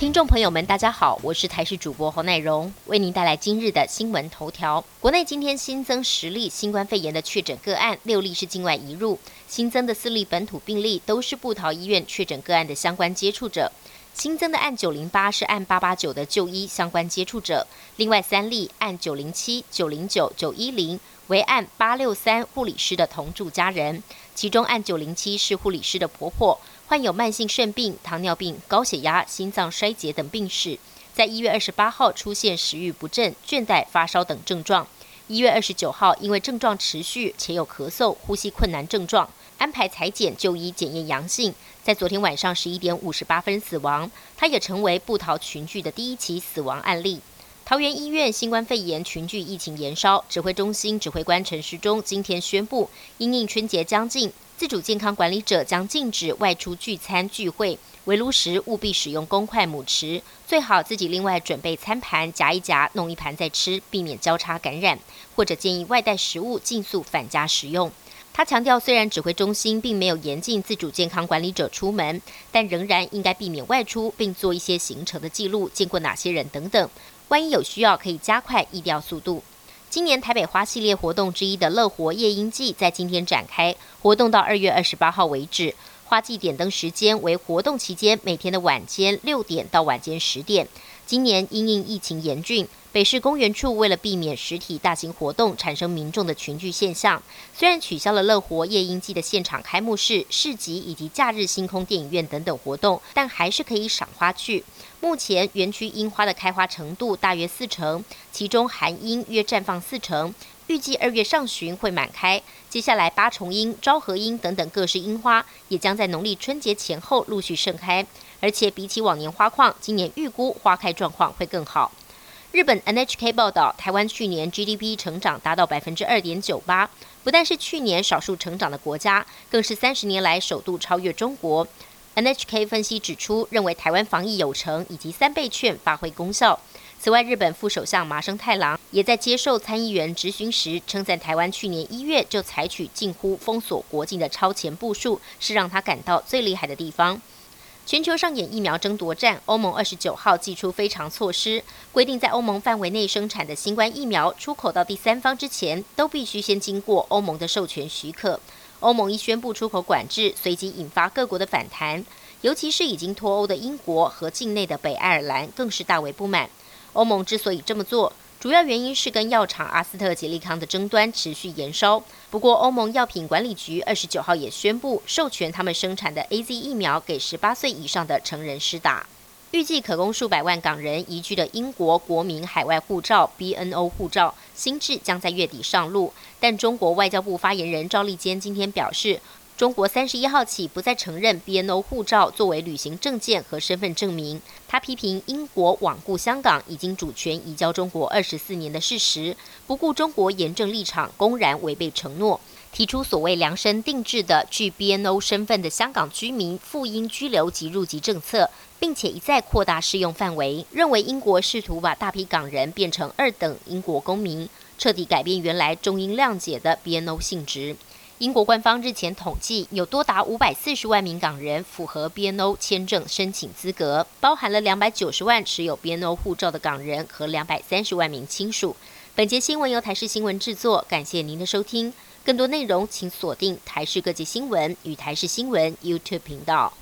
听众朋友们，大家好，我是台视主播侯乃荣，为您带来今日的新闻头条。国内今天新增十例新冠肺炎的确诊个案，六例是境外移入，新增的四例本土病例都是布桃医院确诊个案的相关接触者。新增的案九零八是案八八九的就医相关接触者，另外三例案九零七、九零九、九一零为案八六三护理师的同住家人，其中案九零七是护理师的婆婆。患有慢性肾病、糖尿病、高血压、心脏衰竭等病史，在一月二十八号出现食欲不振、倦怠、发烧等症状。一月二十九号，因为症状持续且有咳嗽、呼吸困难症状，安排裁剪就医，检验阳性，在昨天晚上十一点五十八分死亡。他也成为布桃群聚的第一起死亡案例。桃园医院新冠肺炎群聚疫情延烧，指挥中心指挥官陈时中今天宣布，因应春节将近。自主健康管理者将禁止外出聚餐聚会，围炉时务必使用公筷母匙，最好自己另外准备餐盘夹一夹，弄一盘再吃，避免交叉感染。或者建议外带食物尽速返家食用。他强调，虽然指挥中心并没有严禁自主健康管理者出门，但仍然应该避免外出，并做一些行程的记录，见过哪些人等等。万一有需要，可以加快疫调速度。今年台北花系列活动之一的乐活夜莺季在今天展开，活动到二月二十八号为止。花季点灯时间为活动期间每天的晚间六点到晚间十点。今年因应疫情严峻。北市公园处为了避免实体大型活动产生民众的群聚现象，虽然取消了乐活夜莺季的现场开幕式、市集以及假日星空电影院等等活动，但还是可以赏花去。目前园区樱花的开花程度大约四成，其中寒樱约绽放四成，预计二月上旬会满开。接下来八重樱、昭和樱等等各式樱花也将在农历春节前后陆续盛开，而且比起往年花况，今年预估花开状况会更好。日本 NHK 报道，台湾去年 GDP 成长达到百分之二点九八，不但是去年少数成长的国家，更是三十年来首度超越中国。NHK 分析指出，认为台湾防疫有成，以及三倍券发挥功效。此外，日本副首相麻生太郎也在接受参议员质询时，称赞台湾去年一月就采取近乎封锁国境的超前部署，是让他感到最厉害的地方。全球上演疫苗争夺战，欧盟二十九号寄出非常措施，规定在欧盟范围内生产的新冠疫苗出口到第三方之前，都必须先经过欧盟的授权许可。欧盟一宣布出口管制，随即引发各国的反弹，尤其是已经脱欧的英国和境内的北爱尔兰更是大为不满。欧盟之所以这么做。主要原因是跟药厂阿斯特捷利康的争端持续延烧。不过，欧盟药品管理局二十九号也宣布授权他们生产的 A Z 疫苗给十八岁以上的成人施打。预计可供数百万港人移居的英国国民海外护照 B N O 护照新制将在月底上路。但中国外交部发言人赵立坚今天表示。中国三十一号起不再承认 BNO 护照作为旅行证件和身份证明。他批评英国罔顾香港已经主权移交中国二十四年的事实，不顾中国严正立场，公然违背承诺，提出所谓量身定制的具 BNO 身份的香港居民赴英居留及入籍政策，并且一再扩大适用范围，认为英国试图把大批港人变成二等英国公民，彻底改变原来中英谅解的 BNO 性质。英国官方日前统计，有多达五百四十万名港人符合 BNO 签证申请资格，包含了两百九十万持有 BNO 护照的港人和两百三十万名亲属。本节新闻由台视新闻制作，感谢您的收听。更多内容请锁定台视各界新闻与台视新闻 YouTube 频道。